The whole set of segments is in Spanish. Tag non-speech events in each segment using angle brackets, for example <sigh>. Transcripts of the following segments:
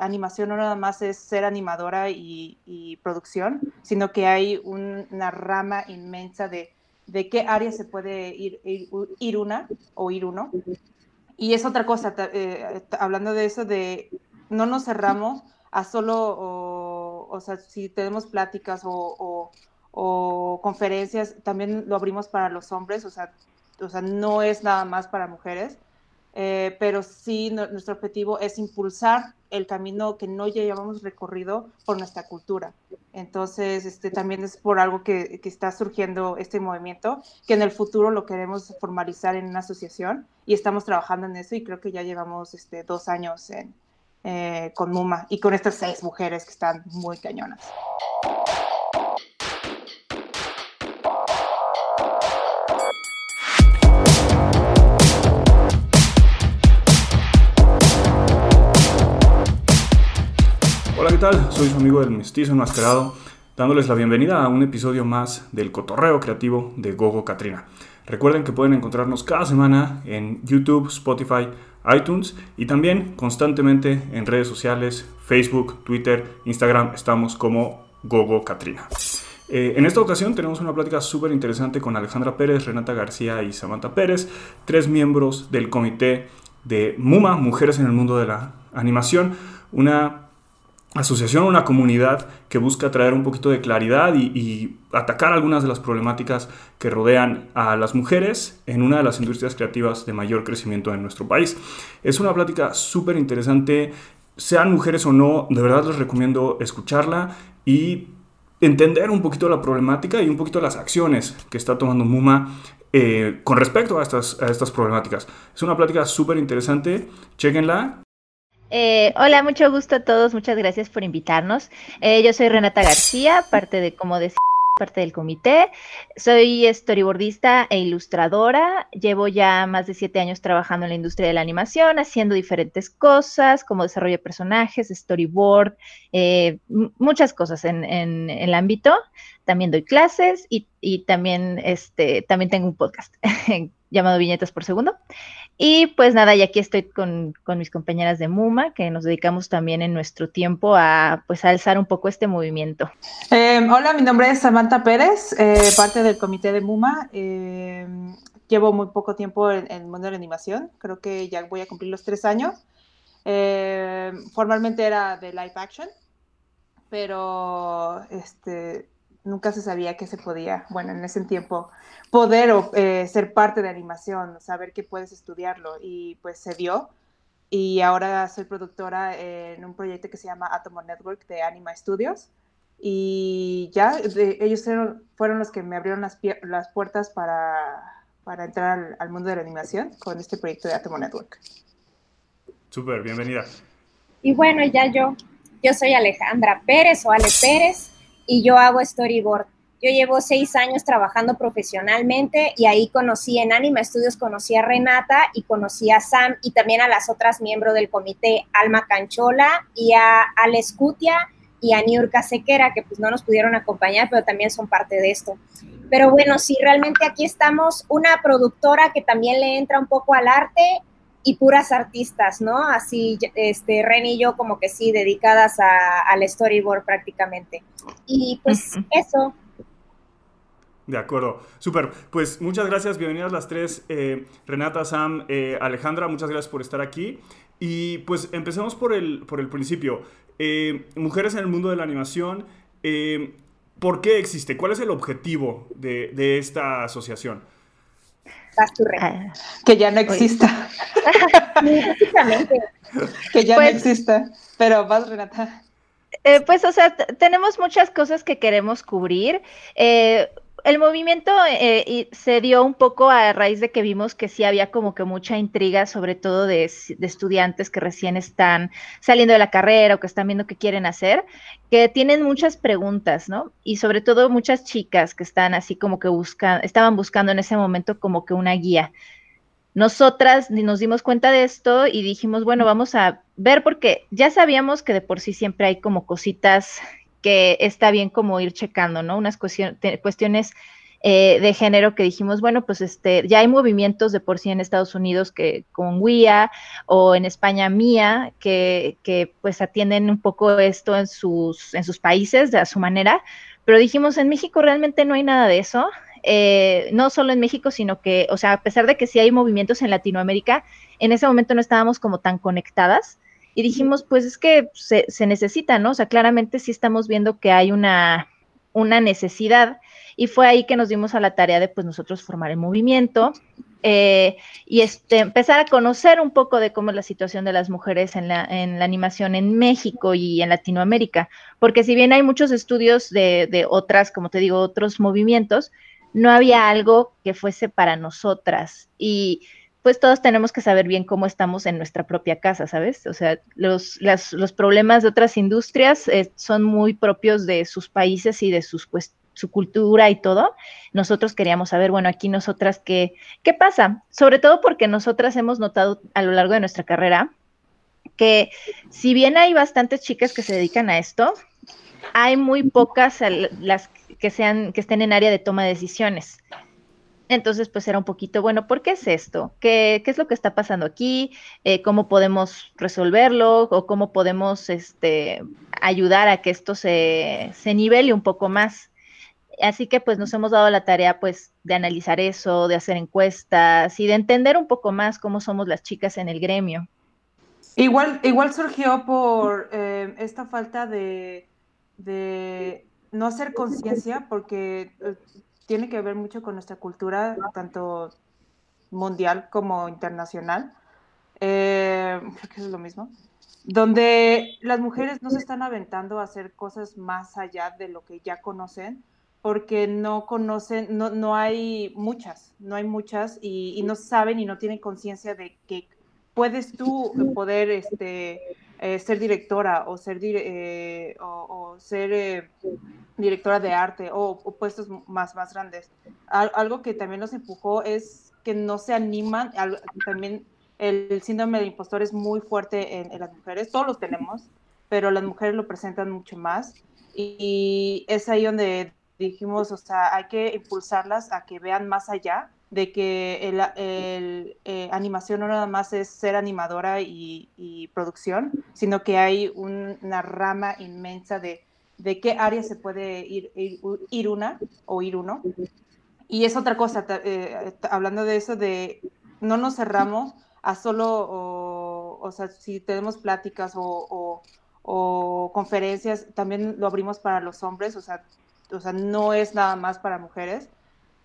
animación no nada más es ser animadora y, producción, sino que hay una rama inmensa de, de qué área se puede ir, ir, una o ir uno. Y es otra cosa, eh, hablando de eso, de no nos cerramos a solo, o, o sea, si tenemos pláticas o, o, conferencias, también lo abrimos para los hombres, o sea, o sea no es nada más para mujeres. Eh, pero sí nuestro objetivo es impulsar el camino que no ya llevamos recorrido por nuestra cultura. Entonces, este, también es por algo que, que, está surgiendo este movimiento, que en el futuro lo queremos formalizar en una asociación y estamos trabajando en eso y creo que ya llevamos este, dos años en, eh, con Muma y con estas seis mujeres que están muy cañonas. Tal? Soy su amigo del mestizo enmascarado, dándoles la bienvenida a un episodio más del cotorreo creativo de Gogo Katrina. Recuerden que pueden encontrarnos cada semana en YouTube, Spotify, iTunes y también constantemente en redes sociales, Facebook, Twitter, Instagram, estamos como Gogo Katrina. Eh, en esta ocasión tenemos una plática súper interesante con Alejandra Pérez, Renata García y Samantha Pérez, tres miembros del comité de MUMA, Mujeres en el Mundo de la Animación, una asociación, una comunidad que busca traer un poquito de claridad y, atacar algunas de las problemáticas que rodean a las mujeres en una de las industrias creativas de mayor crecimiento en nuestro país. Es una plática súper interesante, sean mujeres o no, de verdad les recomiendo escucharla y entender un poquito la problemática y un poquito las acciones que está tomando MUMA eh, con respecto a estas, a estas problemáticas. Es una plática súper interesante, chequenla eh, hola, mucho gusto a todos, muchas gracias por invitarnos. Eh, yo soy Renata García, parte de Como decía <laughs> parte del comité. Soy storyboardista e ilustradora. Llevo ya más de siete años trabajando en la industria de la animación, haciendo diferentes cosas como desarrollo de personajes, storyboard, eh, muchas cosas en, el ámbito. También doy clases y, y, también, este, también tengo un podcast <laughs> llamado Viñetas por Segundo. Y pues nada, y aquí estoy con, mis compañeras de MUMA, que nos dedicamos también en nuestro tiempo a pues alzar un poco este movimiento. Em, hola, mi nombre es Samantha Pérez, eh, parte del comité de MUMA. Em, llevo muy poco tiempo en, el mundo de la animación, creo que ya voy a cumplir los tres años. Em, formalmente era de live action, pero este, nunca se sabía que se podía, bueno, en ese tiempo, poder eh, ser parte de animación, saber que puedes estudiarlo y pues se dio. Y ahora soy productora en un proyecto que se llama Atomo Network de Anima Studios. Y ya ellos fueron, los que me abrieron las, las puertas para, para entrar al, mundo de la animación con este proyecto de Atomo Network. Súper, bienvenida. Y bueno, ya yo, yo soy Alejandra Pérez o Ale Pérez y yo hago storyboard. Yo llevo seis años trabajando profesionalmente y ahí conocí en Anima Studios, conocí a Renata y conocí a Sam y también a las otras miembros del comité, Alma Canchola y a Alex Cutia y a Niurka Sequera, que pues no nos pudieron acompañar, pero también son parte de esto. Pero bueno, sí, realmente aquí estamos una productora que también le entra un poco al arte y puras artistas, ¿no? Así, este, Ren y yo como que sí, dedicadas al storyboard prácticamente. Y pues eso. De acuerdo, súper. Pues muchas gracias, bienvenidas las tres, eh, Renata, Sam, eh, Alejandra, muchas gracias por estar aquí. Y pues empecemos por el, por el principio. Eh, mujeres en el mundo de la animación, ¿por qué existe? ¿Cuál es el objetivo de, de esta asociación? Ah. que ya no exista. <laughs> que ya no pues exista. Pero vas, Renata. Eh, pues, o sea, tenemos muchas cosas que queremos cubrir. Eh, el movimiento eh, se dio un poco a raíz de que vimos que sí había como que mucha intriga, sobre todo de, estudiantes que recién están saliendo de la carrera o que están viendo qué quieren hacer, que tienen muchas preguntas, ¿no? Y sobre todo muchas chicas que están así como que buscan, estaban buscando en ese momento como que una guía. Nosotras nos dimos cuenta de esto y dijimos, bueno, vamos a ver porque ya sabíamos que de por sí siempre hay como cositas que está bien como ir checando, ¿no? Unas cuestiones eh, de género que dijimos, bueno, pues este, ya hay movimientos de por sí en Estados Unidos que con WIA o en España MIA que, que pues atienden un poco esto en sus, en sus países de a su manera, pero dijimos, en México realmente no hay nada de eso. Eh, no solo en México, sino que, o sea, a pesar de que sí hay movimientos en Latinoamérica, en ese momento no estábamos como tan conectadas y dijimos, pues es que se, se necesita, ¿no? O sea, claramente sí estamos viendo que hay una, una necesidad y fue ahí que nos dimos a la tarea de pues nosotros formar el movimiento eh, y este, empezar a conocer un poco de cómo es la situación de las mujeres en la, en la animación en México y en Latinoamérica, porque si bien hay muchos estudios de, de otras, como te digo, otros movimientos, no había algo que fuese para nosotras y pues todos tenemos que saber bien cómo estamos en nuestra propia casa, ¿sabes? O sea, los, los problemas de otras industrias eh, son muy propios de sus países y de sus pues, su cultura y todo. Nosotros queríamos saber, bueno, aquí nosotras, ¿qué, ¿qué pasa? Sobre todo porque nosotras hemos notado a lo largo de nuestra carrera que si bien hay bastantes chicas que se dedican a esto, hay muy pocas las que sean que estén en área de toma de decisiones. Entonces, pues era un poquito, bueno, ¿por qué es esto? ¿Qué, es lo que está pasando aquí? Eh, ¿Cómo podemos resolverlo? ¿O cómo podemos este, ayudar a que esto se, se nivele un poco más? Así que pues nos hemos dado la tarea pues de analizar eso, de hacer encuestas y de entender un poco más cómo somos las chicas en el gremio. Igual, igual surgió por eh, esta falta de, de no hacer conciencia, porque eh, tiene que ver mucho con nuestra cultura, tanto mundial como internacional. Eh, creo que es lo mismo. Donde las mujeres no se están aventando a hacer cosas más allá de lo que ya conocen, porque no conocen, no, no hay muchas, no hay muchas y, no saben y no tienen conciencia de que puedes tú poder este, eh, ser directora o ser, eh, o, ser directora de arte o, puestos más, más grandes. algo que también nos empujó es que no se animan, también el síndrome del impostor es muy fuerte en, las mujeres, todos los tenemos, pero las mujeres lo presentan mucho más y, es ahí donde dijimos, o sea, hay que impulsarlas a que vean más allá de que el, eh, animación no nada más es ser animadora y, producción, sino que hay una rama inmensa de de qué área se puede ir, ir, una o ir uno. Y es otra cosa, eh, hablando de eso, de no nos cerramos a solo, o, sea, si tenemos pláticas o, o, conferencias, también lo abrimos para los hombres, o sea, o sea no es nada más para mujeres.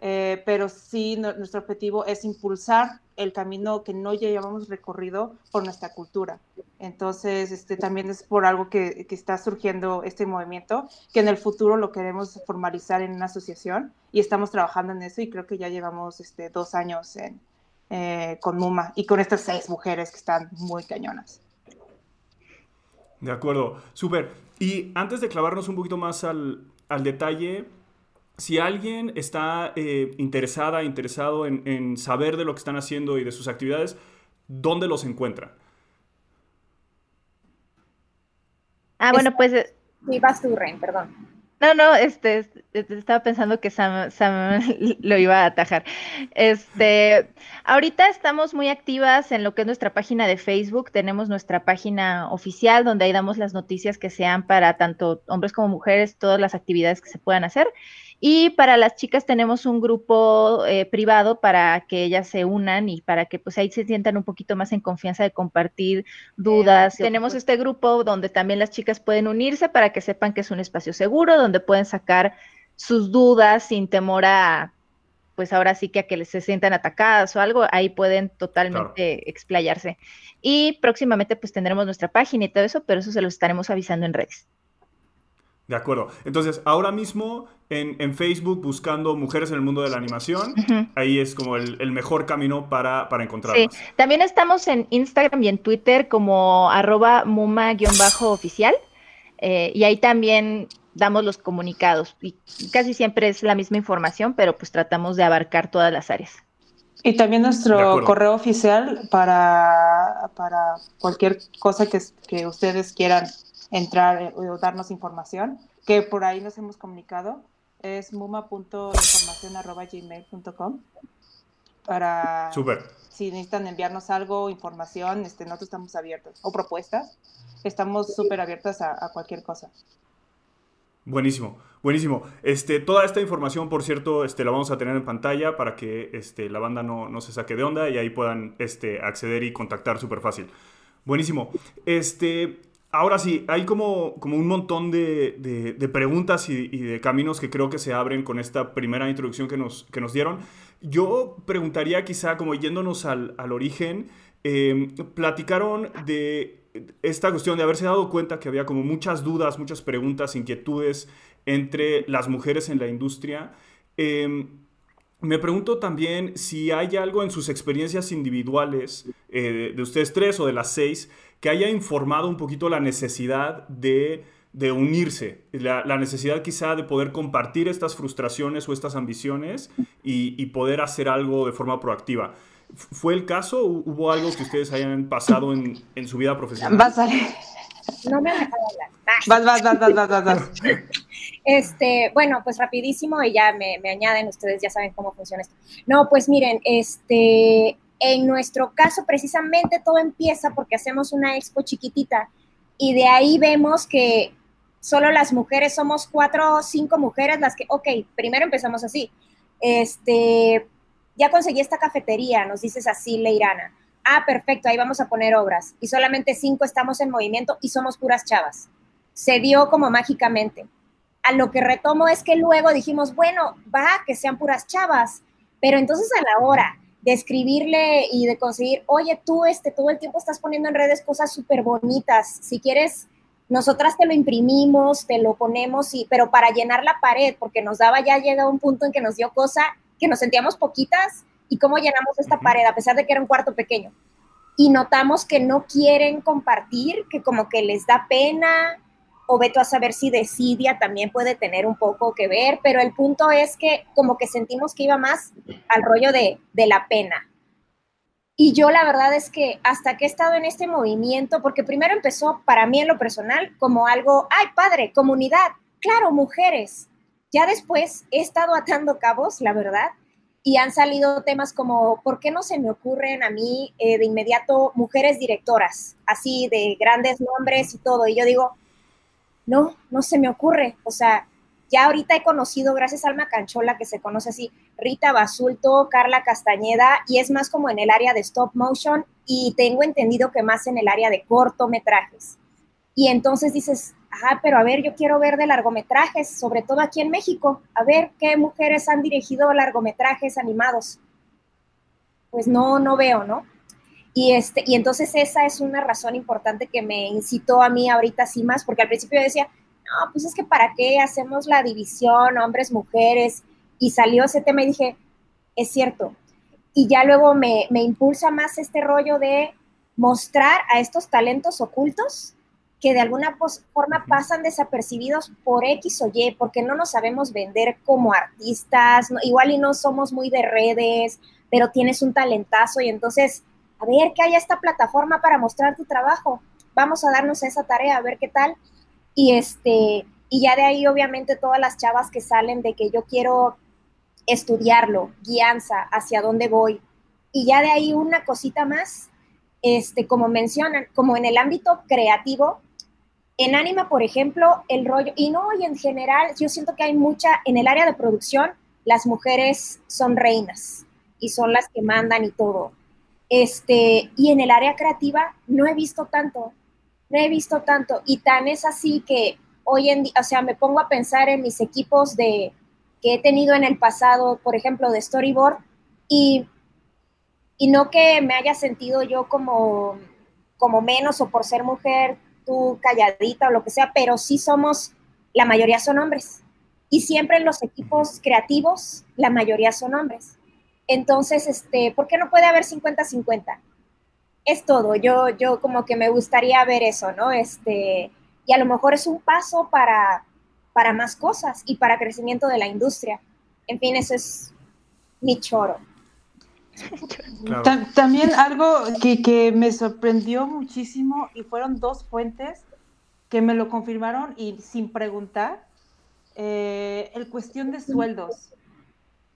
Eh, pero sí nuestro objetivo es impulsar el camino que no ya llevamos recorrido por nuestra cultura. Entonces, este, también es por algo que, que, está surgiendo este movimiento, que en el futuro lo queremos formalizar en una asociación y estamos trabajando en eso y creo que ya llevamos este, dos años en, eh, con MUMA y con estas seis mujeres que están muy cañonas. De acuerdo, súper. Y antes de clavarnos un poquito más al, al detalle, si alguien está eh, interesada, interesado en, saber de lo que están haciendo y de sus actividades, ¿dónde los encuentran? Ah, bueno, pues... Eh, sí, vas tú, Ren, perdón. No, no, este, estaba pensando que Sam, <laughs> lo iba a atajar. Este, ahorita estamos muy activas en lo que es nuestra página de Facebook. Tenemos nuestra página oficial donde ahí damos las noticias que sean para tanto hombres como mujeres, todas las actividades que se puedan hacer. Y para las chicas tenemos un grupo eh, privado para que ellas se unan y para que pues ahí se sientan un poquito más en confianza de compartir dudas. Tenemos este grupo donde también las chicas pueden unirse para que sepan que es un espacio seguro, donde pueden sacar sus dudas sin temor a, pues ahora sí que a que se sientan atacadas o algo, ahí pueden totalmente explayarse. Y próximamente pues tendremos nuestra página y todo eso, pero eso se lo estaremos avisando en redes. De acuerdo. Entonces, ahora mismo en, Facebook buscando mujeres en el mundo de la animación, ahí es como el, mejor camino para, para encontrarlas. Sí, también estamos en Instagram y en Twitter como arroba muma-oficial eh, y ahí también damos los comunicados y casi siempre es la misma información, pero pues tratamos de abarcar todas las áreas. Y también nuestro correo oficial para, para cualquier cosa que, que ustedes quieran entrar eh, o darnos información, que por ahí nos hemos comunicado, es muma.información.gmail.com para si necesitan enviarnos algo, información, este, nosotros estamos abiertos, o propuestas, estamos súper abiertas a, a cualquier cosa. Buenísimo, buenísimo. Este, toda esta información, por cierto, este, la vamos a tener en pantalla para que este, la banda no, no se saque de onda y ahí puedan este, acceder y contactar súper fácil. Buenísimo. Este, ahora sí, hay como, como un montón de, de- preguntas y, de caminos que creo que se abren con esta primera introducción que nos, que nos dieron. Yo preguntaría quizá, como yéndonos al, al origen, eh, platicaron de esta cuestión de haberse dado cuenta que había como muchas dudas, muchas preguntas, inquietudes entre las mujeres en la industria. Eh, me pregunto también si hay algo en sus experiencias individuales eh, de ustedes tres o de las seis que haya informado un poquito la necesidad de, de unirse, la, la necesidad quizá de poder compartir estas frustraciones o estas ambiciones y, y poder hacer algo de forma proactiva. ¿Fue el caso? ¿Hu- ¿Hubo algo que ustedes hayan pasado en, en su vida profesional? Vas, Ale. No me han dejado hablar. <laughs> Vas, vas, vas, vas, vas, vas, vas. Este, bueno, pues rapidísimo y ya me, me añaden, ustedes ya saben cómo funciona esto. No, pues miren, este, en nuestro caso precisamente todo empieza porque hacemos una expo chiquitita y de ahí vemos que solo las mujeres somos cuatro o cinco mujeres las que, ok, primero empezamos así. Este, ya conseguí esta cafetería, nos dices así, Leirana. Ah, perfecto, ahí vamos a poner obras. Y solamente cinco estamos en movimiento y somos puras chavas. Se dio como mágicamente a lo que retomo es que luego dijimos, bueno, va, que sean puras chavas, pero entonces a la hora de escribirle y de conseguir, oye, tú este, todo el tiempo estás poniendo en redes cosas súper bonitas, si quieres, nosotras te lo imprimimos, te lo ponemos, y, pero para llenar la pared, porque nos daba ya llega un punto en que nos dio cosa, que nos sentíamos poquitas, y cómo llenamos esta pared, a pesar de que era un cuarto pequeño. Y notamos que no quieren compartir, que como que les da pena, o veto a saber si desidia también puede tener un poco que ver, pero el punto es que como que sentimos que iba más al rollo de, de la pena. Y yo la verdad es que hasta que he estado en este movimiento, porque primero empezó para mí en lo personal como algo, ay padre, comunidad, claro, mujeres. Ya después he estado atando cabos, la verdad, y han salido temas como, ¿por qué no se me ocurren a mí eh, de inmediato mujeres directoras, así de grandes nombres y todo? Y yo digo, no, no se me ocurre. O sea, ya ahorita he conocido, gracias a Alma Canchola, que se conoce así, Rita Basulto, Carla Castañeda, y es más como en el área de stop motion, y tengo entendido que más en el área de cortometrajes. Y entonces dices, ah, pero a ver, yo quiero ver de largometrajes, sobre todo aquí en México, a ver qué mujeres han dirigido largometrajes animados. Pues no, no veo, ¿no? Y, este, y entonces esa es una razón importante que me incitó a mí ahorita sí más, porque al principio yo decía, no, pues es que para qué hacemos la división hombres, mujeres, y salió ese tema y dije, es cierto. Y ya luego me, me impulsa más este rollo de mostrar a estos talentos ocultos que de alguna forma pasan desapercibidos por X o Y, porque no nos sabemos vender como artistas, no, igual y no somos muy de redes, pero tienes un talentazo y entonces a ver que haya esta plataforma para mostrar tu trabajo. Vamos a darnos esa tarea, a ver qué tal. Y este, y ya de ahí obviamente todas las chavas que salen de que yo quiero estudiarlo, guianza, hacia dónde voy. Y ya de ahí una cosita más, este, como mencionan, como en el ámbito creativo, en Anima, por ejemplo, el rollo, y no, y en general, yo siento que hay mucha, en el área de producción, las mujeres son reinas y son las que mandan y todo. Este, y en el área creativa no he visto tanto, no he visto tanto. Y tan es así que hoy en día, o sea, me pongo a pensar en mis equipos de, que he tenido en el pasado, por ejemplo, de storyboard, y, y no que me haya sentido yo como, como menos o por ser mujer, tú calladita o lo que sea, pero sí somos, la mayoría son hombres. Y siempre en los equipos creativos, la mayoría son hombres. Entonces, este, ¿por qué no puede haber 50-50? Es todo. Yo, yo como que me gustaría ver eso, ¿no? Este, y a lo mejor es un paso para, para más cosas y para crecimiento de la industria. En fin, eso es mi choro. Claro. Ta- También algo que, que me sorprendió muchísimo y fueron dos fuentes que me lo confirmaron y sin preguntar, eh, el cuestión de sueldos.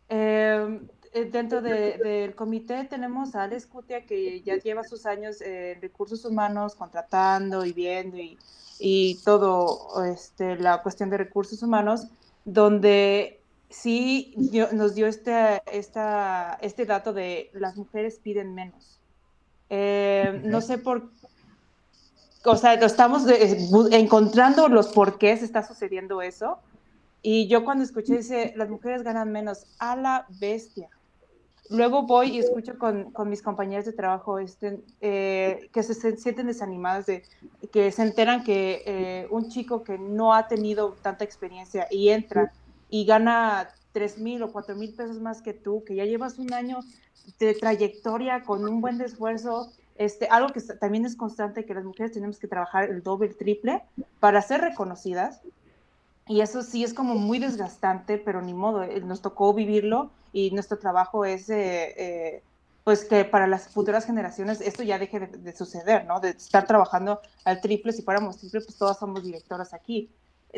Eh, dentro del comité tenemos a Alex Cutia que ya lleva sus años en recursos humanos contratando y viendo y, y todo este, la cuestión de recursos humanos, donde sí nos dio este, esta, este dato de las mujeres piden menos. Eh, no sé por o sea, estamos encontrando los por qué se está sucediendo eso. Y yo cuando escuché dice, las mujeres ganan menos, a la bestia. Luego voy y escucho con, con mis compañeros de trabajo este, eh, que se, sienten desanimadas, de, que se enteran que eh, un chico que no ha tenido tanta experiencia y entra y gana 3 mil o 4 mil pesos más que tú, que ya llevas un año de trayectoria con un buen esfuerzo, este, algo que también es constante, que las mujeres tenemos que trabajar el doble, el triple para ser reconocidas. Y eso sí es como muy desgastante, pero ni modo, eh, nos tocó vivirlo y nuestro trabajo es, eh, eh, pues que para las futuras generaciones esto ya deje de, suceder, ¿no? De estar trabajando al triple, si fuéramos triple, pues todas somos directoras aquí.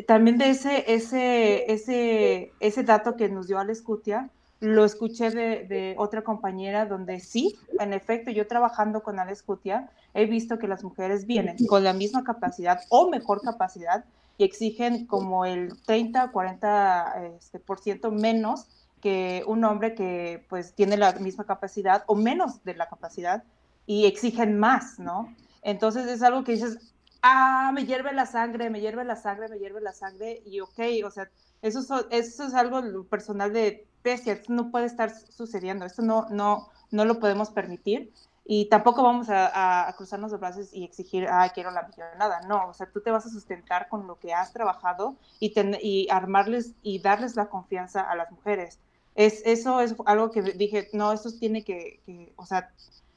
También de ese, ese, ese, ese dato que nos dio Alex Cutia, lo escuché de, de, otra compañera donde sí, en efecto, yo trabajando con Alex Cutia, he visto que las mujeres vienen con la misma capacidad o mejor capacidad y exigen como el 30, 40 este, por ciento menos que un hombre que pues tiene la misma capacidad o menos de la capacidad y exigen más, ¿no? Entonces es algo que dices, ah, me hierve la sangre, me hierve la sangre, me hierve la sangre y ok, o sea, eso, eso es algo personal de bestia, no puede estar sucediendo, esto no, no, no lo podemos permitir y tampoco vamos a, cruzarnos los brazos y exigir, ah, quiero la millonada, no, o sea, tú te vas a sustentar con lo que has trabajado y armarles y darles la confianza a las mujeres es, eso es algo que dije, no, eso tiene que, o sea,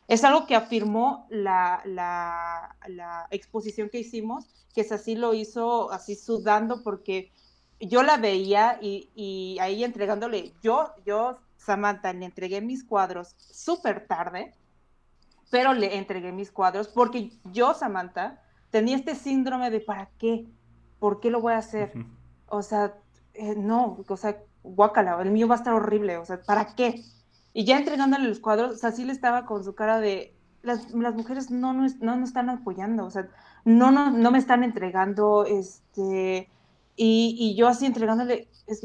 es algo que afirmó la, la, la, exposición que hicimos, que es así lo hizo, así sudando, porque yo la veía y, y ahí entregándole, yo, yo, Samantha, le entregué mis cuadros súper tarde, pero le entregué mis cuadros porque yo, Samantha, tenía este síndrome de ¿para qué? ¿Por qué lo voy a hacer? O sea, eh, no, o sea, guácala, el mío va a estar horrible, o sea, ¿para qué? Y ya entregándole los cuadros, o estaba con su cara de, las, las mujeres no nos no, están apoyando, o sea, no, no, no me están entregando, este, y, y yo así entregándole, es,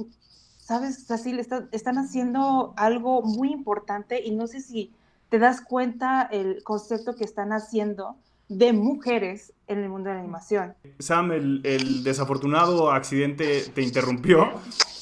¿sabes? Así le están haciendo algo muy importante y no sé si te das cuenta el concepto que están haciendo de mujeres en el mundo de la animación. Sam, el, el desafortunado accidente te interrumpió,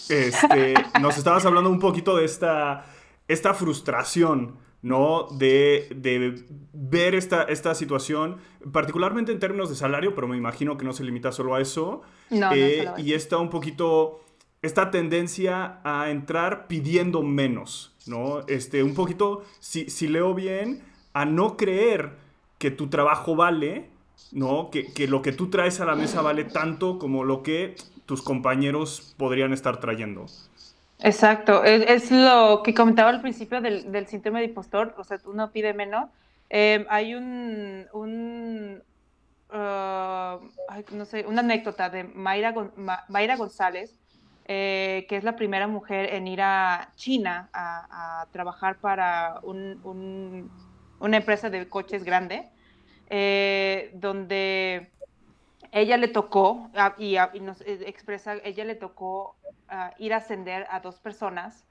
este, nos estabas hablando un poquito de esta, esta frustración, ¿no? De, de ver esta, esta situación, particularmente en términos de salario, pero me imagino que no se limita solo a eso. No, eh, y está un poquito, esta tendencia a entrar pidiendo menos, ¿no? Este, un poquito, si, si leo bien, a no creer que tu trabajo vale, ¿no? Que, que, lo que tú traes a la mesa vale tanto como lo que tus compañeros podrían estar trayendo. Exacto, es, lo que comentaba al principio del, del, síntoma de impostor, o sea, uno pide menos. Em, hay un, un uh, no sé, una anécdota de Mayra, Mayra González, eh, que es la primera mujer en ir a China a, trabajar para un, un, una empresa de coches grande, eh, donde ella le tocó, ah, y, ah, y, nos eh, expresa, ella le tocó uh, ir a ascender a dos personas,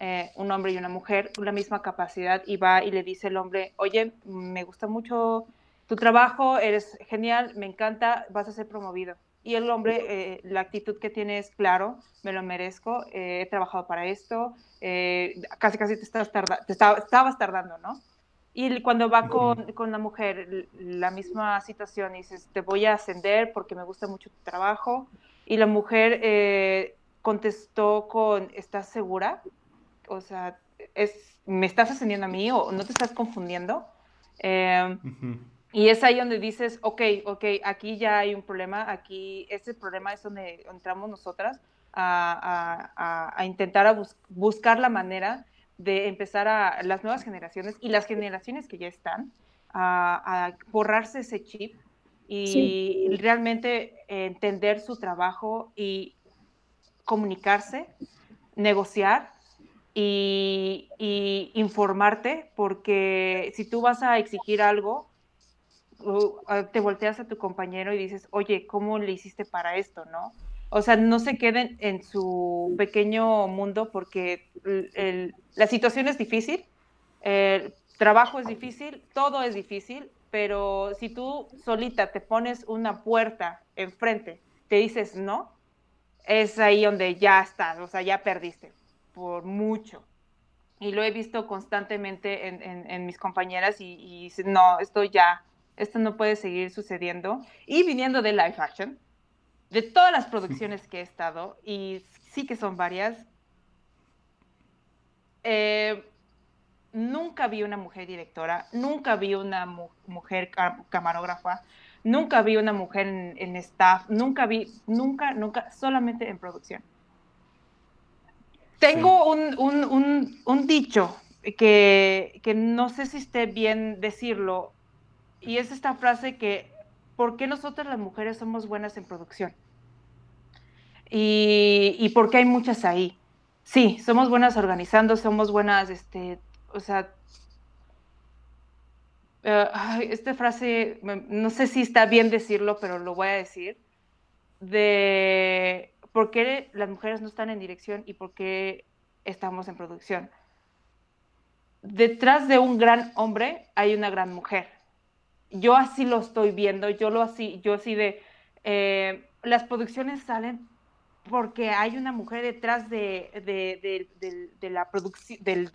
eh, un hombre y una mujer, con la misma capacidad, y va y le dice el hombre, oye, me gusta mucho tu trabajo, eres genial, me encanta, vas a ser promovido. Y el hombre, eh, la actitud que tiene es, claro, me lo merezco, he trabajado para esto, casi casi te, estabas, te estabas tardando, ¿no? Y cuando va con, con, la mujer, la misma situación, dices, te voy a ascender porque me gusta mucho tu trabajo. Y la mujer eh, contestó con, ¿estás segura? O sea, es, ¿me estás ascendiendo a mí o no te estás confundiendo? Eh, y es ahí donde dices, ok, ok, aquí ya hay un problema, aquí ese problema es donde entramos nosotras a, a, a intentar a buscar la manera de empezar a las nuevas generaciones y las generaciones que ya están a, borrarse ese chip y realmente entender su trabajo y comunicarse, negociar y, informarte, porque si tú vas a exigir algo, te volteas a tu compañero y dices, oye, ¿cómo le hiciste para esto, no? O sea, no se queden en su pequeño mundo porque la situación es difícil, el trabajo es difícil, todo es difícil, pero si tú solita te pones una puerta enfrente, te dices no, es ahí donde ya estás, o sea, ya perdiste por mucho. Y lo he visto constantemente en, mis compañeras y, no, esto ya, esto no puede seguir sucediendo. Y viniendo de live action, de todas las producciones <laughs> que he estado, y sí que son varias, eh, nunca vi una mujer directora, nunca vi una mujer camarógrafa, nunca vi una mujer en, staff, nunca vi, nunca, nunca, solamente en producción. Tengo un, dicho que, que, no sé si esté bien decirlo, y es esta frase que, ¿por qué nosotras las mujeres somos buenas en producción? Y, y por qué hay muchas ahí. Sí, somos buenas organizando, somos buenas este, o sea, eh, esta frase, no sé si está bien decirlo, pero lo voy a decir, de por qué las mujeres no están en dirección y por qué estamos en producción. Detrás de un gran hombre hay una gran mujer. Yo así lo estoy viendo, yo lo así, yo así de, eh, las producciones salen porque hay una mujer detrás de, la producción, de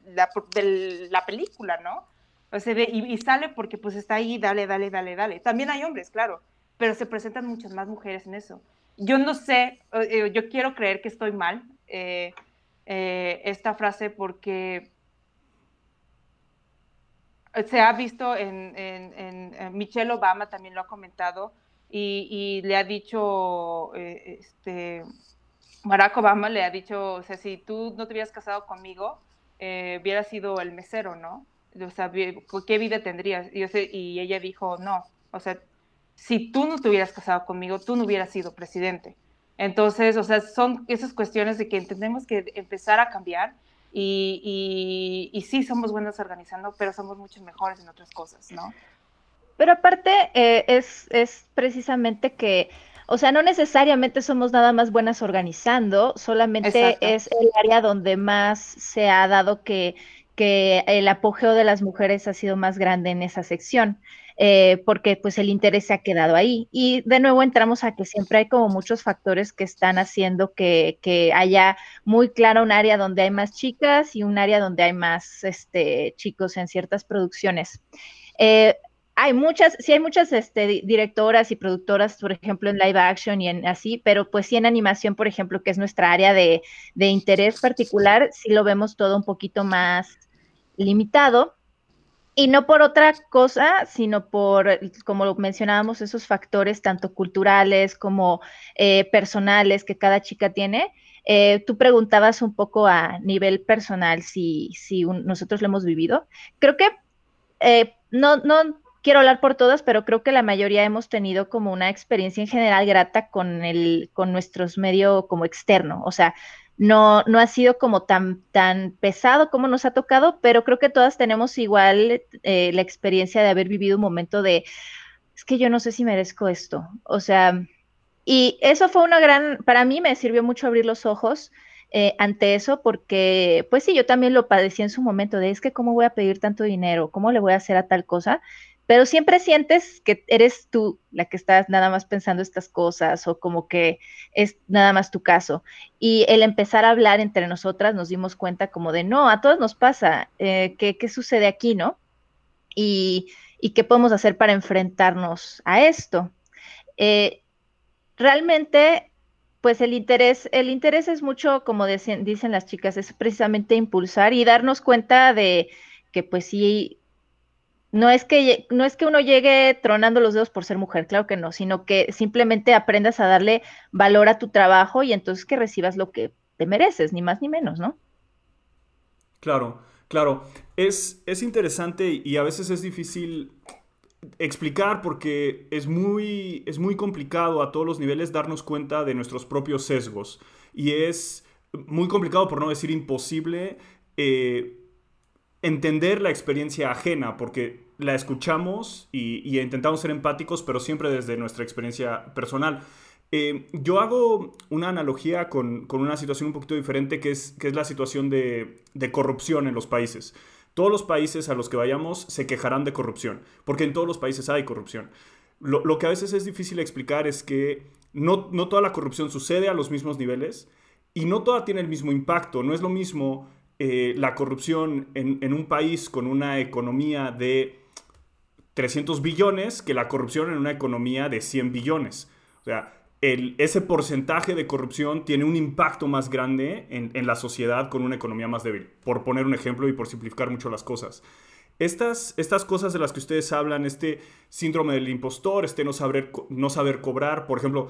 la, película, ¿no? O sea, y, sale porque pues está ahí, dale, dale, dale, dale. También hay hombres, claro, pero se presentan muchas más mujeres en eso. Yo no sé, eh, yo quiero creer que estoy mal eh, eh, esta frase porque se ha visto en, Michelle Obama también lo ha comentado y, le ha dicho este Barack Obama le ha dicho, o sea, si tú no te hubieras casado conmigo, eh, hubiera sido el mesero, ¿no? O sea, ¿qué vida tendrías? Y, y ella dijo, no, o sea, si tú no te hubieras casado conmigo, tú no hubieras sido presidente. Entonces, o sea, son esas cuestiones de que tenemos que empezar a cambiar y, y, sí somos buenos organizando, pero somos mucho mejores en otras cosas, ¿no? Pero aparte, eh, es, es precisamente que o sea, no necesariamente somos nada más buenas organizando, solamente es el área donde más se ha dado que, que el apogeo de las mujeres ha sido más grande en esa sección. Eh, porque pues el interés se ha quedado ahí. Y de nuevo entramos a que siempre hay como muchos factores que están haciendo que, haya muy claro un área donde hay más chicas y un área donde hay más este, chicos en ciertas producciones. Eh, hay muchas, sí hay muchas este, directoras y productoras, por ejemplo, en live action y en así, pero pues sí en animación, por ejemplo, que es nuestra área de, interés particular, sí lo vemos todo un poquito más limitado. Y no por otra cosa, sino por, como mencionábamos, esos factores tanto culturales como eh, personales que cada chica tiene. Eh, tú preguntabas un poco a nivel personal si, si nosotros lo hemos vivido. Creo que eh, no, no quiero hablar por todas, pero creo que la mayoría hemos tenido como una experiencia en general grata con el, con nuestros medios como externo. O sea, no, no ha sido como tan, tan pesado como nos ha tocado, pero creo que todas tenemos igual eh, la experiencia de haber vivido un momento de, es que yo no sé si merezco esto. O sea, y eso fue una gran, para mí me sirvió mucho abrir los ojos. Eh, ante eso, porque pues sí, yo también lo padecí en su momento de es que cómo voy a pedir tanto dinero, cómo le voy a hacer a tal cosa, pero siempre sientes que eres tú la que estás nada más pensando estas cosas o como que es nada más tu caso. Y el empezar a hablar entre nosotras nos dimos cuenta como de, no, a todos nos pasa, eh, ¿qué, sucede aquí, no? Y, qué podemos hacer para enfrentarnos a esto. Eh, realmente, pues el interés, el interés es mucho, como dicen, dicen las chicas, es precisamente impulsar y darnos cuenta de que pues sí no es que no es que uno llegue tronando los dedos por ser mujer, claro que no, sino que simplemente aprendas a darle valor a tu trabajo y entonces que recibas lo que te mereces, ni más ni menos, ¿no? Claro, claro. Es, es interesante y a veces es difícil explicar porque es muy, es muy complicado a todos los niveles darnos cuenta de nuestros propios sesgos. Y es muy complicado, por no decir imposible, eh, entender la experiencia ajena, porque la escuchamos y, intentamos ser empáticos, pero siempre desde nuestra experiencia personal. Eh, yo hago una analogía con, una situación un poquito diferente, que es, que es la situación de, de corrupción en los países. Todos los países a los que vayamos se quejarán de corrupción, porque en todos los países hay corrupción. Lo, que a veces es difícil explicar es que no, no, toda la corrupción sucede a los mismos niveles y no toda tiene el mismo impacto. No es lo mismo eh, la corrupción en, en, un país con una economía de 300 billones que la corrupción en una economía de 100 billones. O sea, ese porcentaje de corrupción tiene un impacto más grande en, la sociedad con una economía más débil, por poner un ejemplo y por simplificar mucho las cosas. Estas, estas cosas de las que ustedes hablan, este síndrome del impostor, este no saber, no saber cobrar, por ejemplo,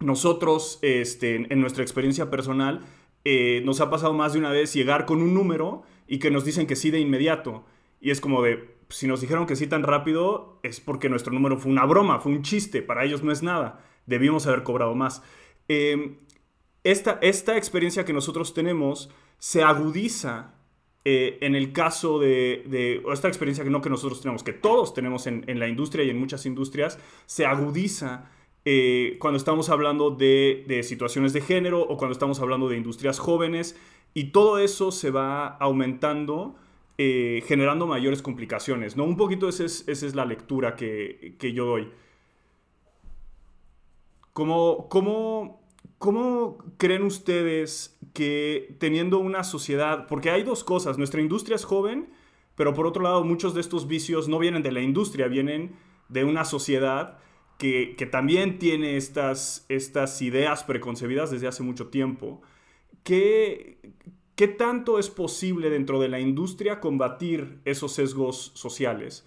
nosotros este, en, nuestra experiencia personal eh, nos ha pasado más de una vez llegar con un número y que nos dicen que sí de inmediato. Y es como de, si nos dijeron que sí tan rápido, es porque nuestro número fue una broma, fue un chiste, para ellos no es nada debimos haber cobrado más. Em, esta, esta, experiencia que nosotros tenemos se agudiza eh, en el caso de, esta experiencia que no que nosotros tenemos, que todos tenemos en, la industria y en muchas industrias, se agudiza eh, cuando estamos hablando de, situaciones de género o cuando estamos hablando de industrias jóvenes y todo eso se va aumentando. Eh, generando mayores complicaciones, ¿no? Un poquito esa es, la lectura que, que yo doy. ¿Cómo, cómo, cómo creen ustedes que teniendo una sociedad, porque hay dos cosas, nuestra industria es joven, pero por otro lado muchos de estos vicios no vienen de la industria, vienen de una sociedad que, también tiene estas, estas ideas preconcebidas desde hace mucho tiempo. ¿Qué, ¿Qué tanto es posible dentro de la industria combatir esos sesgos sociales?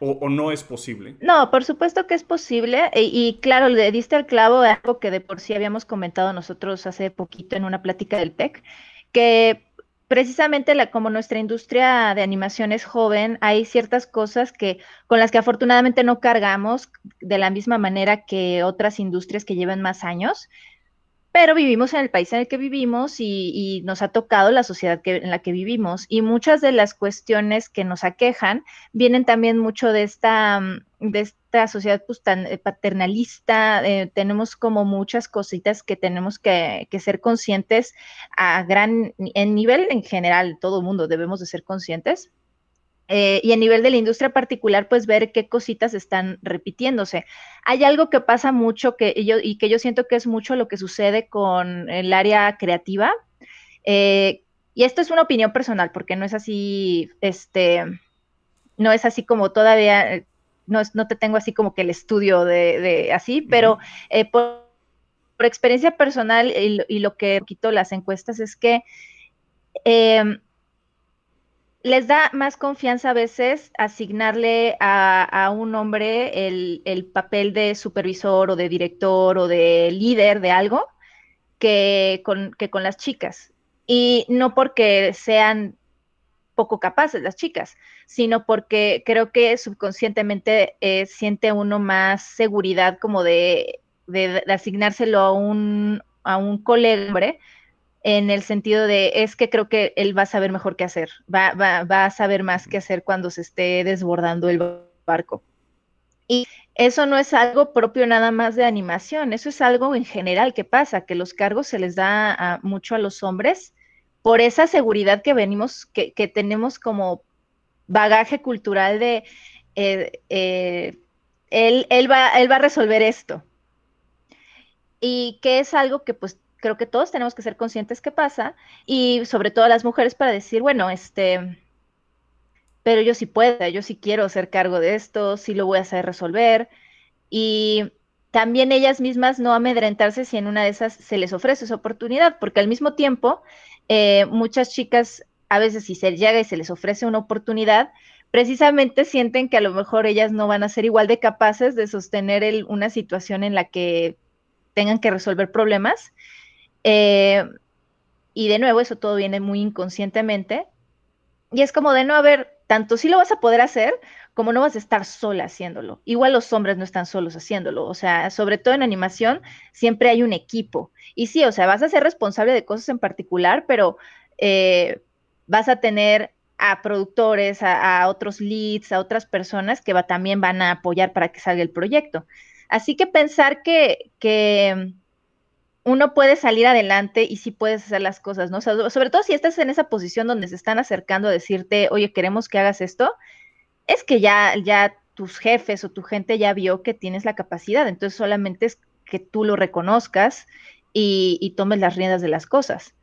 o, no es posible? No, por supuesto que es posible. E, y, claro, le diste al clavo algo que de por sí habíamos comentado nosotros hace poquito en una plática del PEC, que precisamente la, como nuestra industria de animación es joven, hay ciertas cosas que con las que afortunadamente no cargamos de la misma manera que otras industrias que llevan más años pero vivimos en el país en el que vivimos y, nos ha tocado la sociedad en la que vivimos y muchas de las cuestiones que nos aquejan vienen también mucho de esta, mm, de esta sociedad pues, tan eh, paternalista, eh, tenemos como muchas cositas que tenemos que, que, ser conscientes a gran, en nivel en general, todo mundo debemos de ser conscientes eh, y a nivel de la industria particular, pues ver qué cositas están repitiéndose. Hay algo que pasa mucho que yo, y que yo siento que es mucho lo que sucede con el área creativa. Eh, y esto es una opinión personal, porque no es así, este, no es así como todavía, no, no te tengo así como que el estudio de, así, pero eh, por, experiencia personal y, y, lo que quito las encuestas es que les da más confianza a veces asignarle a, un hombre el, papel de supervisor o de director o de líder de algo que con, que las chicas. Y no porque sean poco capaces las chicas, sino porque creo que subconscientemente eh, siente uno más seguridad como de, de, asignárselo a un, a un colega hombre en el sentido de, es que creo que él va a saber mejor qué hacer, va, va, va a saber más qué hacer cuando se esté desbordando el barco. Y eso no es algo propio nada más de animación, eso es algo en general que pasa, que los cargos se les da mucho a los hombres por esa seguridad que venimos, que, que tenemos como bagaje cultural de eh, eh, él, él, va, él va a resolver esto. Y que es algo que pues creo que todos tenemos que ser conscientes que pasa y sobre todo las mujeres para decir, bueno, este, pero yo sí puedo, yo sí quiero hacer cargo de esto, sí lo voy a saber resolver y también ellas mismas no amedrentarse si en una de esas se les ofrece esa oportunidad, porque al mismo tiempo eh, muchas chicas a veces si se llega y se les ofrece una oportunidad, precisamente sienten que a lo mejor ellas no van a ser igual de capaces de sostener una situación en la que tengan que resolver problemas eh, y de nuevo, eso todo viene muy inconscientemente. Y es como de no haber, tanto si lo vas a poder hacer, como no vas a estar sola haciéndolo. Igual los hombres no están solos haciéndolo, o sea, sobre todo en animación siempre hay un equipo. Y sí, o sea, vas a ser responsable de cosas en particular, pero eh, vas a tener a productores, a, otros leads, a otras personas que va, también van a apoyar para que salga el proyecto. Así que pensar que, que uno puede salir adelante y sí puedes hacer las cosas, ¿no? sobre todo si estás en esa posición donde se están acercando a decirte, oye, queremos que hagas esto, es que ya, ya tus jefes o tu gente ya vio que tienes la capacidad, entonces solamente es que tú lo reconozcas y, tomes las riendas de las cosas.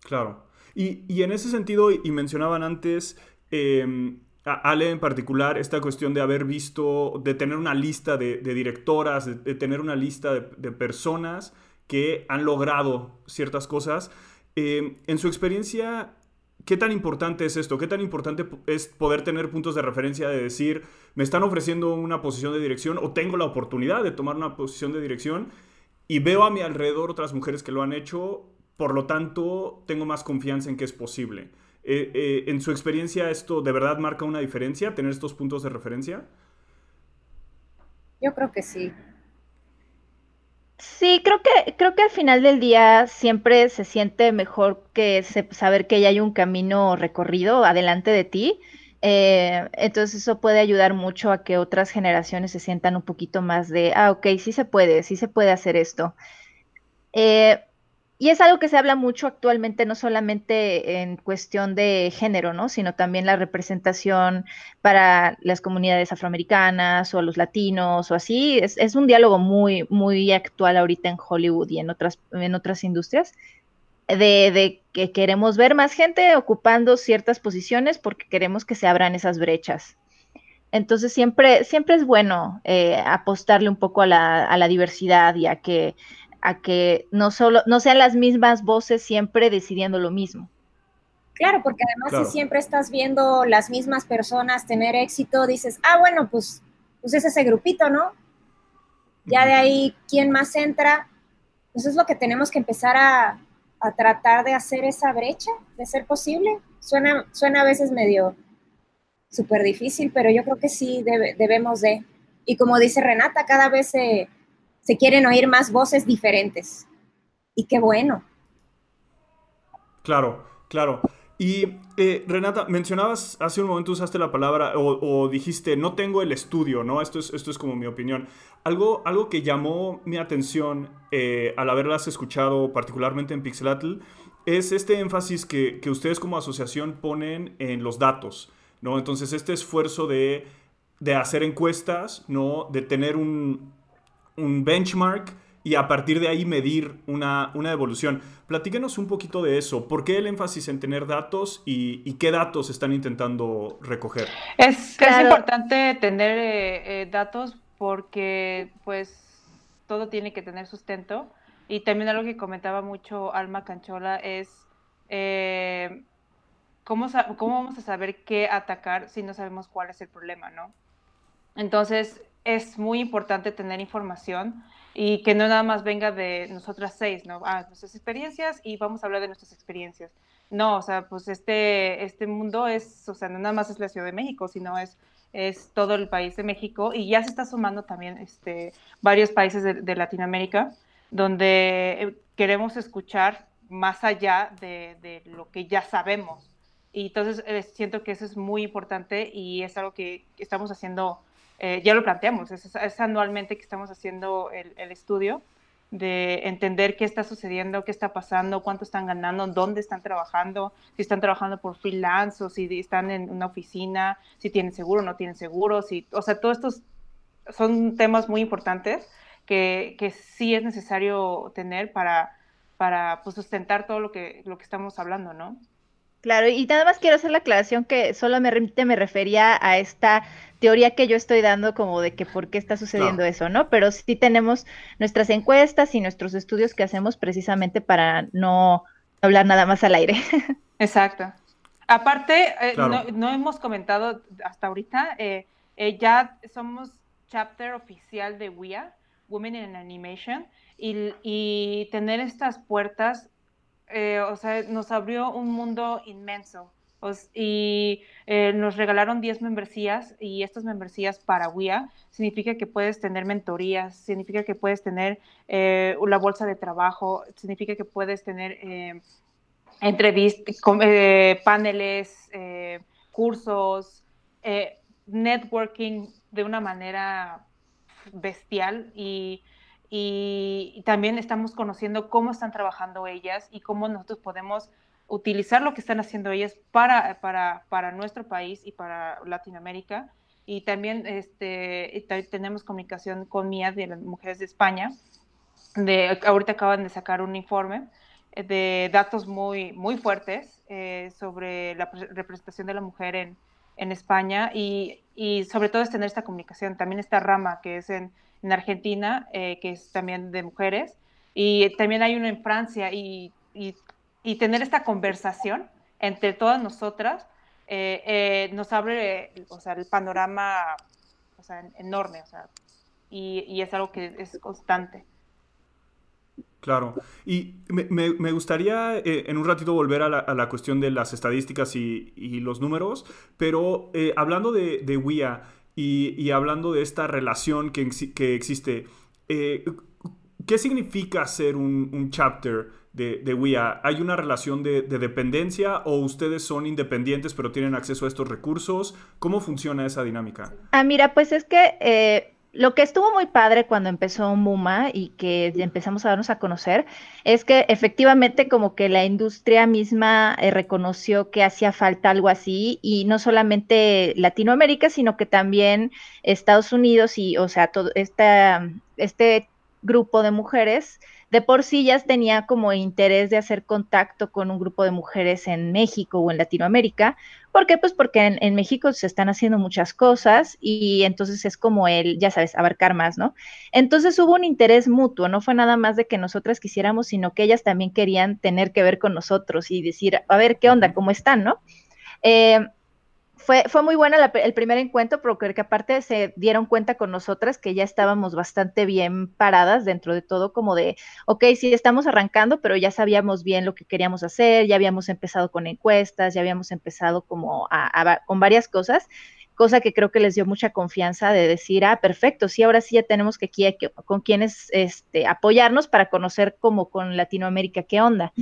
Claro. Y, en ese sentido, y mencionaban antes, em, Ale en particular, esta cuestión de haber visto, de tener una lista de, directoras, de, tener una lista de, personas que han logrado ciertas cosas. Em, en su experiencia, ¿Qué tan importante es esto? ¿Qué tan importante es poder tener puntos de referencia de decir, me están ofreciendo una posición de dirección o tengo la oportunidad de tomar una posición de dirección y veo a mi alrededor otras mujeres que lo han hecho, por lo tanto tengo más confianza en que es posible? Eh, eh, ¿En su experiencia esto de verdad marca una diferencia, tener estos puntos de referencia? Yo creo que sí. Sí, creo que, creo que al final del día siempre se siente mejor que saber que ya hay un camino recorrido adelante de ti. Eh, entonces eso puede ayudar mucho a que otras generaciones se sientan un poquito más de, ah, ok, sí se puede, sí se puede hacer esto. Eh, y es algo que se habla mucho actualmente, no solamente en cuestión de género, ¿no? Sino también la representación para las comunidades afroamericanas o los latinos o así. Es, un diálogo muy, muy actual ahorita en Hollywood y en otras, en otras industrias. De, que queremos ver más gente ocupando ciertas posiciones porque queremos que se abran esas brechas. Entonces siempre, siempre es bueno eh, apostarle un poco a la, a la diversidad y a que a que no solo no sean las mismas voces siempre decidiendo lo mismo. Claro, porque además si siempre estás viendo las mismas personas tener éxito, dices, ah, bueno, pues, pues es ese grupito, ¿no? Ya de ahí, ¿quién más entra? Pues es lo que tenemos que empezar a, tratar de hacer esa brecha, de ser posible. Suena, suena a veces medio súper difícil, pero yo creo que sí debemos de. Y como dice Renata, cada vez se se quieren oír más voces diferentes. Y qué bueno. Claro, claro. Y eh, Renata, mencionabas, hace un momento usaste la palabra o, dijiste, no tengo el estudio, ¿no? Esto es, esto es como mi opinión. Algo, algo que llamó mi atención eh, al haberlas escuchado, particularmente en Pixelatl, es este énfasis que, que, ustedes como asociación ponen en los datos, ¿no? Entonces, este esfuerzo de, de hacer encuestas, ¿no? De tener un, un benchmark y a partir de ahí medir una, evolución. Platíquenos un poquito de eso. ¿Por qué el énfasis en tener datos y, qué datos están intentando recoger? Es, importante tener eh, eh, datos porque pues todo tiene que tener sustento. Y también algo que comentaba mucho Alma Canchola es eh, ¿cómo, cómo vamos a saber qué atacar si no sabemos cuál es el problema, ¿no? Entonces, es muy importante tener información y que no nada más venga de nosotras seis, ¿no? Ah, nuestras experiencias y vamos a hablar de nuestras experiencias. No, o sea, pues este, este mundo es, o sea, no nada más es la Ciudad de México, sino es, es todo el país de México y ya se está sumando también este, varios países de, Latinoamérica donde queremos escuchar más allá de, de lo que ya sabemos. Y entonces eh, siento que eso es muy importante y es algo que estamos haciendo eh, ya lo planteamos, es, anualmente que estamos haciendo el, estudio de entender qué está sucediendo, qué está pasando, cuánto están ganando, dónde están trabajando, si están trabajando por freelance o si están en una oficina, si tienen seguro o no tienen seguro, si, o sea, todos estos son temas muy importantes que, que sí es necesario tener para, para pues, sustentar todo lo que, lo que estamos hablando, ¿no? Claro, y nada más quiero hacer la aclaración que solo me, me refería a esta teoría que yo estoy dando como de que por qué está sucediendo eso, ¿no? Pero sí tenemos nuestras encuestas y nuestros estudios que hacemos precisamente para no hablar nada más al aire. <laughs> Exacto. Aparte, eh, no, hemos comentado hasta ahorita, eh, eh, ya somos chapter oficial de WIA, Women in Animation, y, y tener estas puertas, o sea, nos abrió un mundo inmenso. Y eh, nos regalaron 10 membresías y estas membresías para WIA significa que puedes tener mentorías, significa que puedes tener eh, una bolsa de trabajo, significa que puedes tener eh, entrevistas, paneles, cursos, networking de una manera bestial y, y también estamos conociendo cómo están trabajando ellas y cómo nosotros podemos utilizar lo que están haciendo ellas para, para, para nuestro país y para Latinoamérica. Y también este, tenemos comunicación con Mía de las mujeres de España. De, ahorita acaban de sacar un informe eh, de datos muy, muy fuertes eh, sobre la representación de la mujer en, en España y, y, sobre todo es tener esta comunicación. También esta rama que es en, en Argentina, eh, que es también de mujeres, y también hay uno en Francia y, y y tener esta conversación entre todas nosotras eh, eh, nos abre o sea, el panorama o sea, enorme o sea, y, y, es algo que es constante. Claro, y me, me, gustaría eh, en un ratito volver a la, a la, cuestión de las estadísticas y, y los números, pero hablando de, de WIA y, hablando de esta relación que, que existe, ¿qué significa ser un, un chapter? de, de WIA, ¿hay una relación de, dependencia o ustedes son independientes pero tienen acceso a estos recursos? ¿Cómo funciona esa dinámica? Ah, mira, pues es que eh, lo que estuvo muy padre cuando empezó Muma y que empezamos a darnos a conocer es que efectivamente como que la industria misma eh, reconoció que hacía falta algo así y no solamente Latinoamérica, sino que también Estados Unidos y, o sea, todo esta, este grupo de mujeres de por sí ya tenía como interés de hacer contacto con un grupo de mujeres en México o en Latinoamérica. ¿Por qué? Pues porque en, México se están haciendo muchas cosas y entonces es como el, ya sabes, abarcar más, ¿no? Entonces hubo un interés mutuo, no fue nada más de que nosotras quisiéramos, sino que ellas también querían tener que ver con nosotros y decir, a ver, ¿qué onda? ¿Cómo están, no? Eh, fue, fue muy buena el primer encuentro, pero creo que aparte se dieron cuenta con nosotras que ya estábamos bastante bien paradas dentro de todo, como de, ok, sí, estamos arrancando, pero ya sabíamos bien lo que queríamos hacer, ya habíamos empezado con encuestas, ya habíamos empezado como a, con varias cosas, cosa que creo que les dio mucha confianza de decir, ah, perfecto, sí, ahora sí ya tenemos que aquí con quienes este, apoyarnos para conocer como con Latinoamérica qué onda.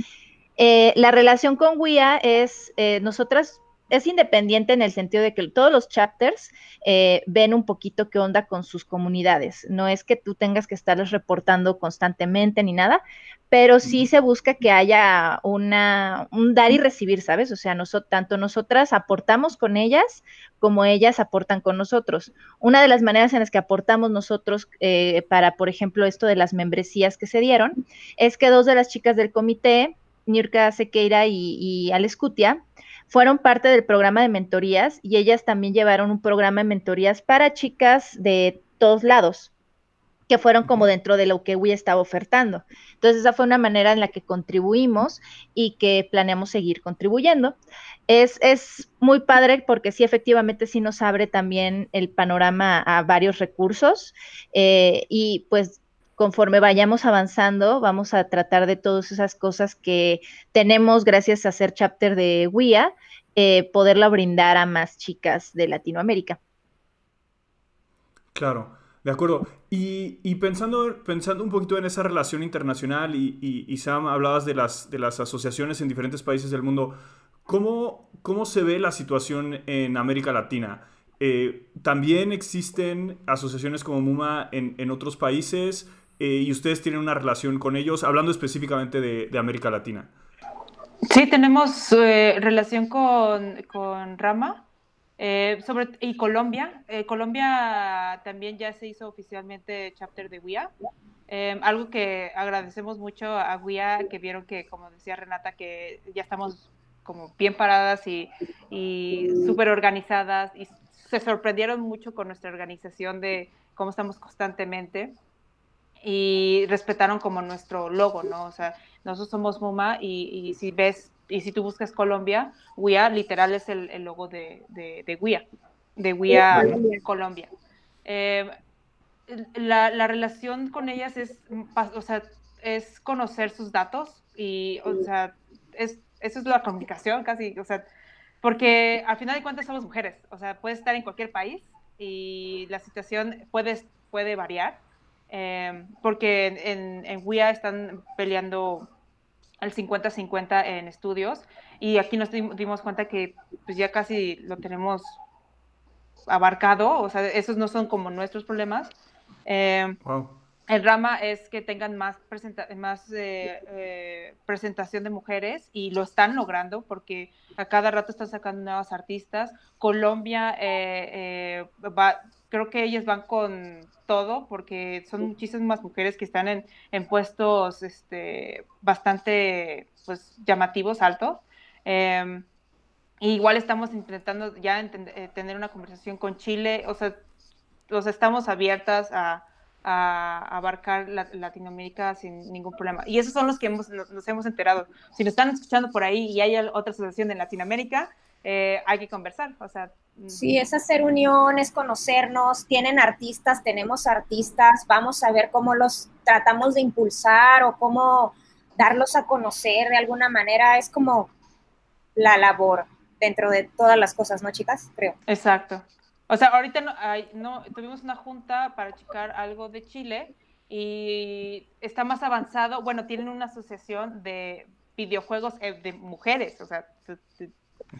Eh, la relación con WIA es, eh, nosotras es independiente en el sentido de que todos los chapters eh, ven un poquito qué onda con sus comunidades. No es que tú tengas que estarles reportando constantemente ni nada, pero sí se busca que haya una, un dar y recibir, ¿sabes? O sea, tanto nosotras aportamos con ellas como ellas aportan con nosotros. Una de las maneras en las que aportamos nosotros eh, para, por ejemplo, esto de las membresías que se dieron, es que dos de las chicas del comité, Nirka Sequeira y, y Alescutia, fueron parte del programa de mentorías y ellas también llevaron un programa de mentorías para chicas de todos lados, que fueron como dentro de lo que WI estaba ofertando. Entonces, esa fue una manera en la que contribuimos y que planeamos seguir contribuyendo. Es, es muy padre porque sí, efectivamente, sí nos abre también el panorama a varios recursos eh, y pues conforme vayamos avanzando, vamos a tratar de todas esas cosas que tenemos gracias a ser chapter de WIA, eh, poderla brindar a más chicas de Latinoamérica. Claro, de acuerdo. Y, pensando, pensando un poquito en esa relación internacional, y, Sam, hablabas de las, de las asociaciones en diferentes países del mundo, ¿cómo, cómo se ve la situación en América Latina? Eh, ¿También existen asociaciones como MUMA en, otros países eh, y ustedes tienen una relación con ellos, hablando específicamente de América Latina? Sí, tenemos eh, relación con, con Rama eh, sobre, y Colombia. Eh, Colombia también ya se hizo oficialmente chapter de WIA. algo que agradecemos mucho a WIA, que vieron que, como decía Renata, que ya estamos como bien paradas y, y súper organizadas y se sorprendieron mucho con nuestra organización de cómo estamos constantemente y respetaron como nuestro logo, ¿no? O sea, nosotros somos MUMA y, si ves, y si tú buscas Colombia, WIA literal es el, logo de, de, de WIA, de WIA Colombia. Eh, la, relación con ellas es, o sea, es conocer sus datos y, o sea, es, eso es la comunicación casi, o sea, porque al final de cuentas somos mujeres, o sea, puedes estar en cualquier país y la situación puede, puede variar, eh, porque en, en WIA están peleando al 50-50 en estudios y aquí nos dimos cuenta que pues ya casi lo tenemos abarcado, o sea, esos no son como nuestros problemas. Eh, el rama es que tengan más, más eh, eh, presentación de mujeres y lo están logrando porque a cada rato están sacando nuevas artistas. Colombia, va, creo que ellas van con todo porque son muchísimas mujeres que están en, en puestos este, bastante pues, llamativos, altos. Em, igual estamos intentando ya eh, tener una conversación con Chile, o sea, los estamos abiertas a, abarcar Latinoamérica sin ningún problema. Y esos son los que hemos, nos, hemos enterado. Si nos están escuchando por ahí y hay otra asociación en Latinoamérica, eh, hay que conversar. O sea, Sí, es hacer uniones, conocernos, tienen artistas, tenemos artistas, vamos a ver cómo los tratamos de impulsar o cómo darlos a conocer de alguna manera. Es como la labor dentro de todas las cosas, ¿no, chicas? Creo. Exacto. O sea, ahorita no, no tuvimos una junta para checar algo de Chile y está más avanzado. Bueno, tienen una asociación de videojuegos eh, de mujeres, o sea,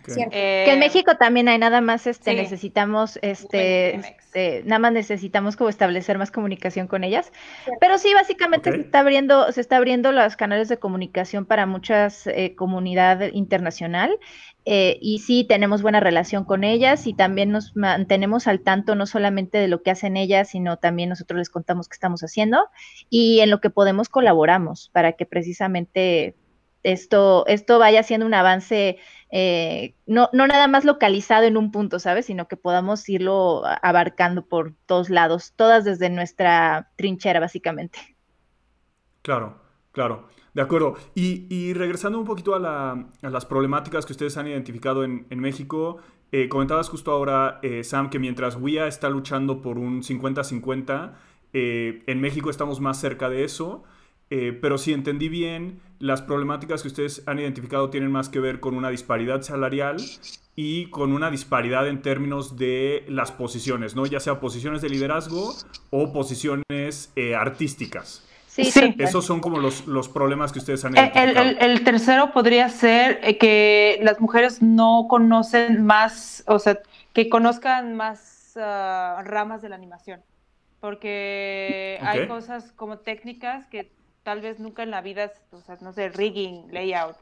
eh, que en México también hay nada más, este, necesitamos, este, este, nada más necesitamos como establecer más comunicación con ellas. Pero sí, básicamente se está abriendo, se está abriendo los canales de comunicación para muchas eh, comunidad internacional. Eh, y sí tenemos buena relación con ellas y también nos mantenemos al tanto no solamente de lo que hacen ellas, sino también nosotros les contamos qué estamos haciendo y en lo que podemos colaboramos para que precisamente esto, esto vaya siendo un avance eh, no, no nada más localizado en un punto, ¿sabes? Sino que podamos irlo abarcando por todos lados, todas desde nuestra trinchera, básicamente. Claro, claro. De acuerdo. Y, regresando un poquito a, las problemáticas que ustedes han identificado en, México, eh, comentabas justo ahora, eh, Sam, que mientras WIA está luchando por un 50-50, en México estamos más cerca de eso. Eh, pero si entendí bien, las problemáticas que ustedes han identificado tienen más que ver con una disparidad salarial y con una disparidad en términos de las posiciones, ¿no? Ya sea posiciones de liderazgo o posiciones eh, artísticas. Sí, sí. Esos son como los, los problemas que ustedes han identificado. El, tercero podría ser eh, que las mujeres no conocen más, o sea, que conozcan más ah, ramas de la animación. Porque hay cosas como técnicas que tal vez nunca en la vida, no sé, rigging, layout,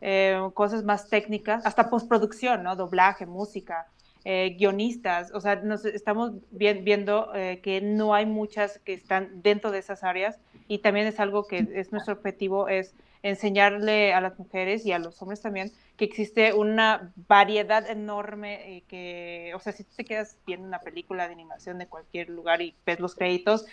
eh, cosas más técnicas, hasta postproducción, ¿no? Doblaje, música, eh, guionistas, o sea, nos estamos viendo eh, que no hay muchas que están dentro de esas áreas y también es algo que es nuestro objetivo, es enseñarle a las mujeres y a los hombres también que existe una variedad enorme que, o sea, si tú te quedas viendo una película de animación de cualquier lugar y ves los créditos,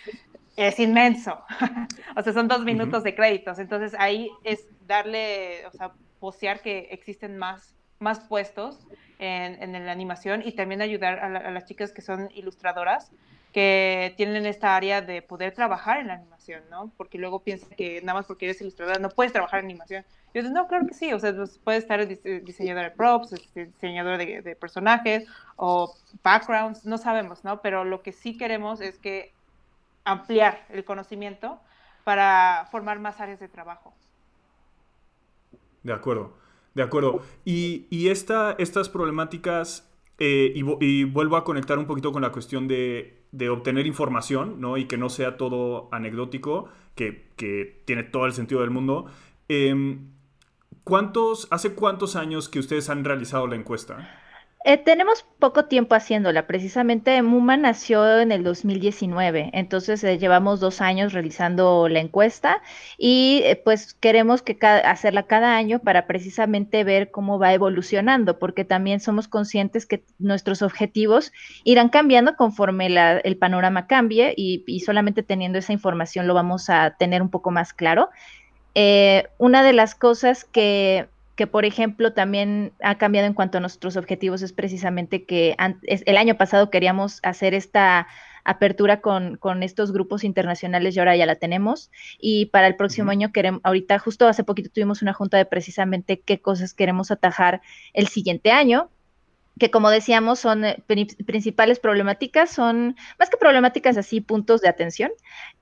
es inmenso. <laughs> o sea, son dos minutos de créditos. Entonces ahí es darle, o sea, posear que existen más, más puestos en, en la animación y también ayudar a, las chicas que son ilustradoras que tienen esta área de poder trabajar en la animación, ¿no? Porque luego piensan que nada más porque eres ilustradora no puedes trabajar en animación. Yo digo, no, claro que sí, o sea, pues, puedes estar diseñador de props, este, diseñador de, de personajes o backgrounds, no sabemos, ¿no? Pero lo que sí queremos es que ampliar el conocimiento para formar más áreas de trabajo. De acuerdo, de acuerdo. Y, estas problemáticas, eh, y, vuelvo a conectar un poquito con la cuestión de, obtener información, ¿no? Y que no sea todo anecdótico, que, tiene todo el sentido del mundo. Em, ¿Cuántos, hace cuántos años que ustedes han realizado la encuesta? Eh, tenemos poco tiempo haciéndola. Precisamente Muma nació en el 2019, entonces eh, llevamos dos años realizando la encuesta y eh, pues queremos que hacerla cada año para precisamente ver cómo va evolucionando, porque también somos conscientes que nuestros objetivos irán cambiando conforme el panorama cambie y, solamente teniendo esa información lo vamos a tener un poco más claro. una de las cosas que que por ejemplo también ha cambiado en cuanto a nuestros objetivos es precisamente que el año pasado queríamos hacer esta apertura con, con, estos grupos internacionales y ahora ya la tenemos. Y para el próximo año queremos, ahorita justo hace poquito tuvimos una junta de precisamente qué cosas queremos atajar el siguiente año que como decíamos son eh, principales problemáticas, son más que problemáticas así, puntos de atención.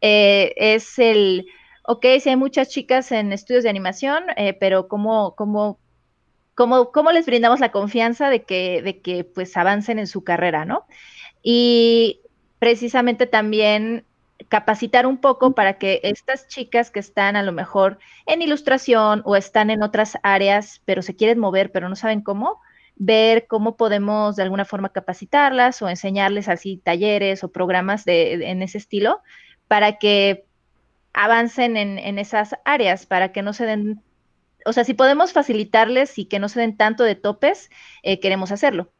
Eh, es el, ok, si hay muchas chicas en estudios de animación, eh, pero ¿cómo, cómo, cómo, cómo les brindamos la confianza de que, de que pues avancen en su carrera, ¿no? Y precisamente también capacitar un poco para que estas chicas que están a lo mejor en ilustración o están en otras áreas, pero se quieren mover, pero no saben cómo, ver cómo podemos de alguna forma capacitarlas o enseñarles así talleres o programas de, en ese estilo para que avancen en, esas áreas, para que no se den, o sea, si podemos facilitarles y que no se den tanto de topes, eh, queremos hacerlo.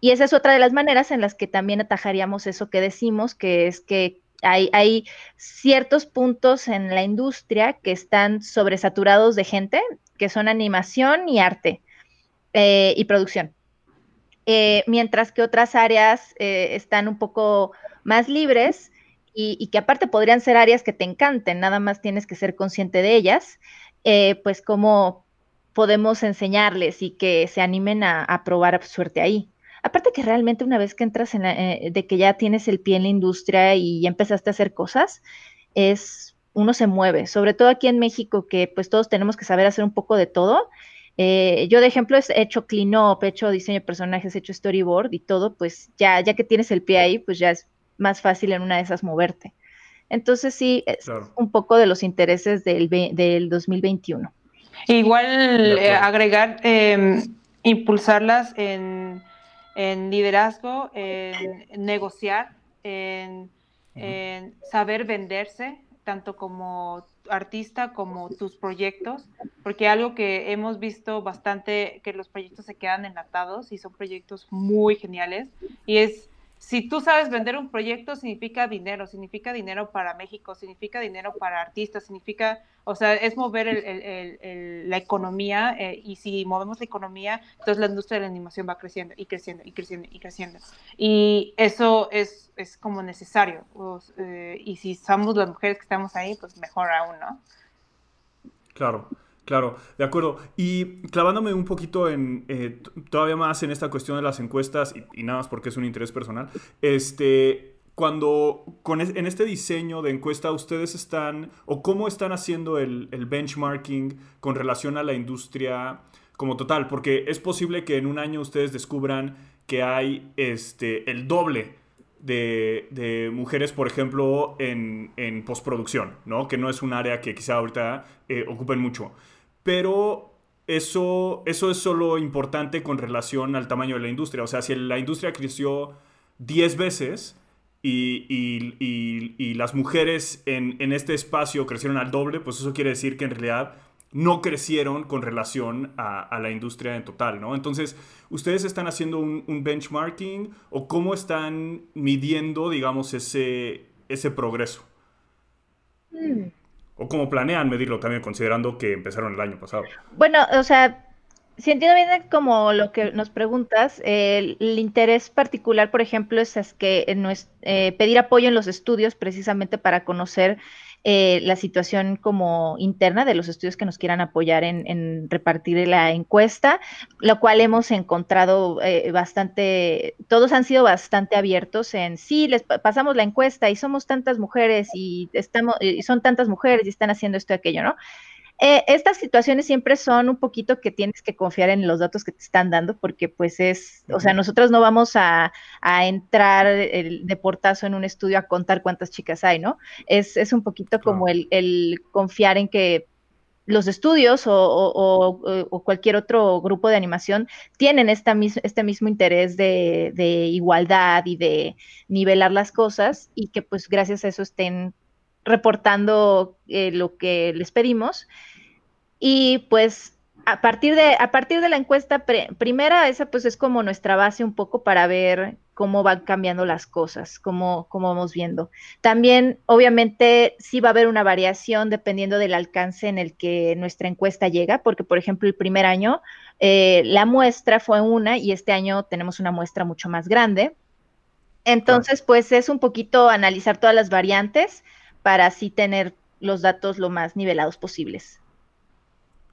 Y esa es otra de las maneras en las que también atajaríamos eso que decimos, que es que hay, hay, ciertos puntos en la industria que están sobresaturados de gente, que son animación y arte. Eh, y producción. Eh, mientras que otras áreas eh, están un poco más libres y, que aparte podrían ser áreas que te encanten, nada más tienes que ser consciente de ellas, pues cómo podemos enseñarles y que se animen a, probar suerte ahí. Aparte que realmente una vez que entras en de que ya tienes el pie en la industria y ya empezaste a hacer cosas, es uno se mueve, sobre todo aquí en México que pues todos tenemos que saber hacer un poco de todo eh, yo, de ejemplo, he hecho clean-up, he hecho diseño de personajes, he hecho storyboard y todo, pues ya, ya que tienes el pie ahí, pues ya es más fácil en una de esas moverte. Entonces, sí, es un poco de los intereses del, del 2021. Igual eh, agregar, em, impulsarlas en, liderazgo, en, negociar, en, en saber venderse, tanto como artista como tus proyectos, porque algo que hemos visto bastante, que los proyectos se quedan enlatados y son proyectos muy geniales, y es si tú sabes vender un proyecto, significa dinero, significa dinero para México, significa dinero para artistas, significa, o sea, es mover la economía eh, y si movemos la economía, entonces la industria de la animación va creciendo y creciendo y creciendo y creciendo. Y eso es, es como necesario. Eh, y si somos las mujeres que estamos ahí, pues mejor aún, ¿no? Claro. Claro, de acuerdo. Y clavándome un poquito en eh, todavía más en esta cuestión de las encuestas, y, nada más porque es un interés personal, este, cuando con en este diseño de encuesta ustedes están, o cómo están haciendo el, benchmarking con relación a la industria como total, porque es posible que en un año ustedes descubran que hay este, el doble de, mujeres, por ejemplo, en, en, postproducción, ¿no? Que no es un área que quizá ahorita eh, ocupen mucho pero eso, eso es solo importante con relación al tamaño de la industria. O sea, si la industria creció 10 veces y, las mujeres en, este espacio crecieron al doble, pues eso quiere decir que en realidad no crecieron con relación a, la industria en total, ¿no? Entonces, ¿ustedes están haciendo un, benchmarking o cómo están midiendo, digamos, ese, ese progreso? Mm. ¿O cómo planean medirlo también, considerando que empezaron el año pasado? Bueno, o sea, si entiendo bien como lo que nos preguntas, el, interés particular, por ejemplo, es, que es, eh, pedir apoyo en los estudios precisamente para conocer eh, la situación como interna de los estudios que nos quieran apoyar en, repartir la encuesta, lo cual hemos encontrado eh, bastante, todos han sido bastante abiertos en sí, les pasamos la encuesta y somos tantas mujeres y estamos, y son tantas mujeres y están haciendo esto y aquello, ¿no? Eh, estas situaciones siempre son un poquito que tienes que confiar en los datos que te están dando, porque pues es, o sea, nosotros no vamos a, entrar de portazo en un estudio a contar cuántas chicas hay, ¿no? Es, un poquito como el, confiar en que los estudios o, cualquier otro grupo de animación tienen esta este mismo interés de, igualdad y de nivelar las cosas y que pues gracias a eso estén reportando eh, lo que les pedimos. Y pues a partir de, a partir de la encuesta primera, esa pues es como nuestra base un poco para ver cómo van cambiando las cosas, cómo, cómo vamos viendo. También, obviamente, sí va a haber una variación dependiendo del alcance en el que nuestra encuesta llega, porque, por ejemplo, el primer año eh, la muestra fue una y este año tenemos una muestra mucho más grande. Entonces, pues es un poquito analizar todas las variantes para así tener los datos lo más nivelados posibles.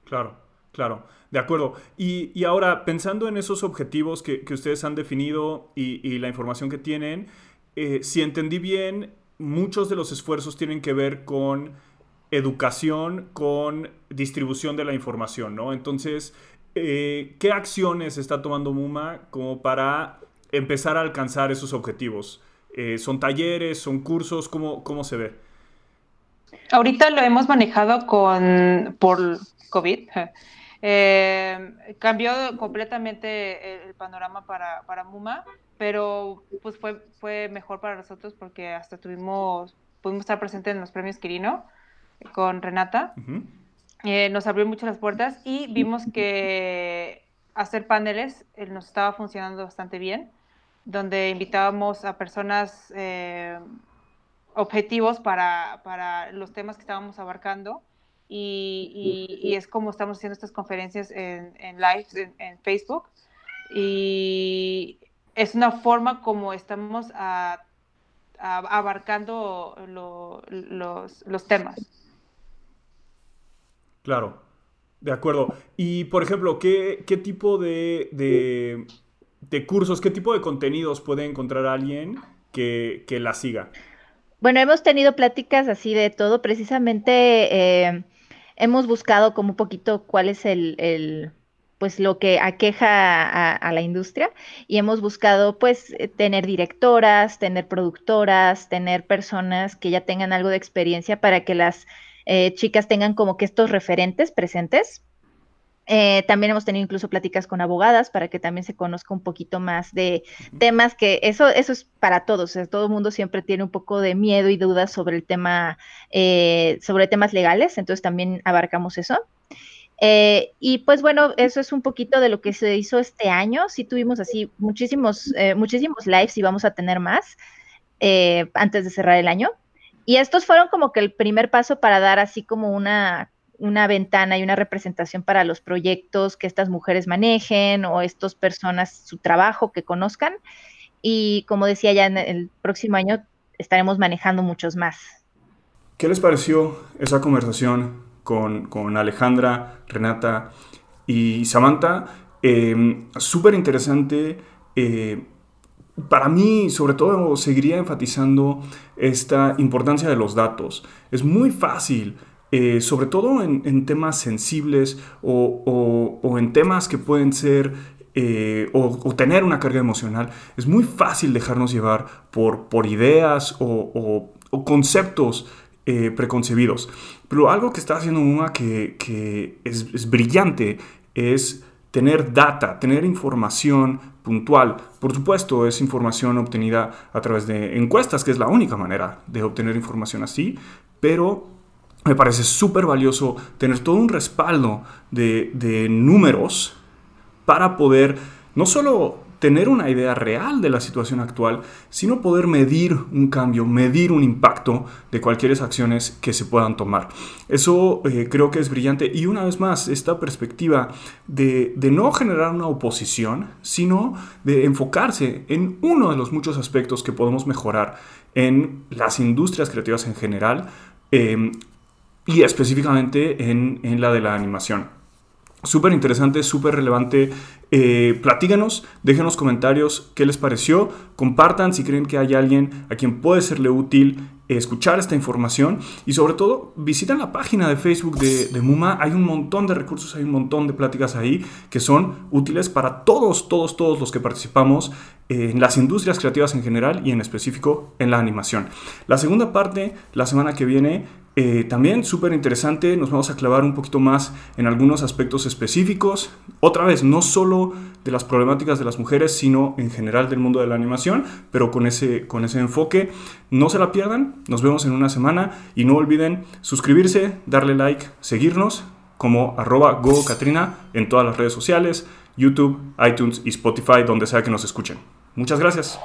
Claro, claro, de acuerdo. Y, ahora, pensando en esos objetivos que, ustedes han definido y, la información que tienen, eh, si entendí bien, muchos de los esfuerzos tienen que ver con educación, con distribución de la información, ¿no? Entonces, eh, ¿qué acciones está tomando MUMA como para empezar a alcanzar esos objetivos? Eh, ¿Son talleres, son cursos? ¿Cómo, cómo se ve? Ahorita lo hemos manejado con por COVID. <laughs> Eh, cambió completamente el panorama para, para, Muma, pero pues fue, fue mejor para nosotros porque hasta tuvimos, pudimos estar presentes en los premios Quirino con Renata. Eh, nos abrió mucho las puertas y vimos que hacer paneles eh, nos estaba funcionando bastante bien, donde invitábamos a personas objetivos para, para, los temas que estábamos abarcando. Y, y, es como estamos haciendo estas conferencias en, en live en, Facebook. Y es una forma como estamos a, abarcando los, los, temas. Claro, de acuerdo. Y, por ejemplo, ¿qué, qué tipo de, de, de, cursos, qué tipo de contenidos puede encontrar alguien que, que la siga? Bueno, hemos tenido pláticas así de todo. Precisamente eh, hemos buscado como un poquito cuál es el, pues lo que aqueja a, la industria y hemos buscado pues eh, tener directoras, tener productoras, tener personas que ya tengan algo de experiencia para que las eh, chicas tengan como que estos referentes presentes eh, también hemos tenido incluso pláticas con abogadas para que también se conozca un poquito más de temas que eso, eso es para todos. todo el mundo siempre tiene un poco de miedo y dudas sobre el tema, eh, sobre temas legales, entonces también abarcamos eso. Eh, y pues bueno, eso es un poquito de lo que se hizo este año. Sí tuvimos así muchísimos, muchísimos lives y vamos a tener más antes de cerrar el año. Y estos fueron como que el primer paso para dar así como una una ventana y una representación para los proyectos que estas mujeres manejen o estas personas, su trabajo que conozcan. Y como decía, ya en el próximo año estaremos manejando muchos más. ¿Qué les pareció esa conversación con, Alejandra, Renata y Samantha? Em, súper interesante. Eh, para mí, sobre todo, seguiría enfatizando esta importancia de los datos. Es muy fácil eh, sobre todo en, temas sensibles o, en temas que pueden ser eh, o, tener una carga emocional, es muy fácil dejarnos llevar por, ideas o, conceptos eh, preconcebidos. Pero algo que está haciendo una que, es, brillante es tener data, tener información puntual. Por supuesto, es información obtenida a través de encuestas, que es la única manera de obtener información así, pero me parece súper valioso tener todo un respaldo de, números para poder no solo tener una idea real de la situación actual, sino poder medir un cambio, medir un impacto de cualquier acciones que se puedan tomar. Eso eh, creo que es brillante y una vez más, esta perspectiva de, de, no generar una oposición, sino de enfocarse en uno de los muchos aspectos que podemos mejorar en las industrias creativas en general, eh, y específicamente en, la de la animación. Súper interesante, súper relevante. Eh, platíganos, déjenos comentarios qué les pareció, compartan si creen que hay alguien a quien puede serle útil escuchar esta información y sobre todo visiten la página de Facebook de, de, Muma. Hay un montón de recursos, hay un montón de pláticas ahí que son útiles para todos, todos, todos los que participamos en las industrias creativas en general y en específico en la animación. La segunda parte, la semana que viene, eh, también súper interesante, nos vamos a clavar un poquito más en algunos aspectos específicos. Otra vez, no solo de las problemáticas de las mujeres, sino en general del mundo de la animación, pero con ese, con ese enfoque. No se la pierdan, nos vemos en una semana y no olviden suscribirse, darle like, seguirnos como arroba gocatrina en todas las redes sociales, YouTube, iTunes y Spotify, donde sea que nos escuchen. Muchas gracias.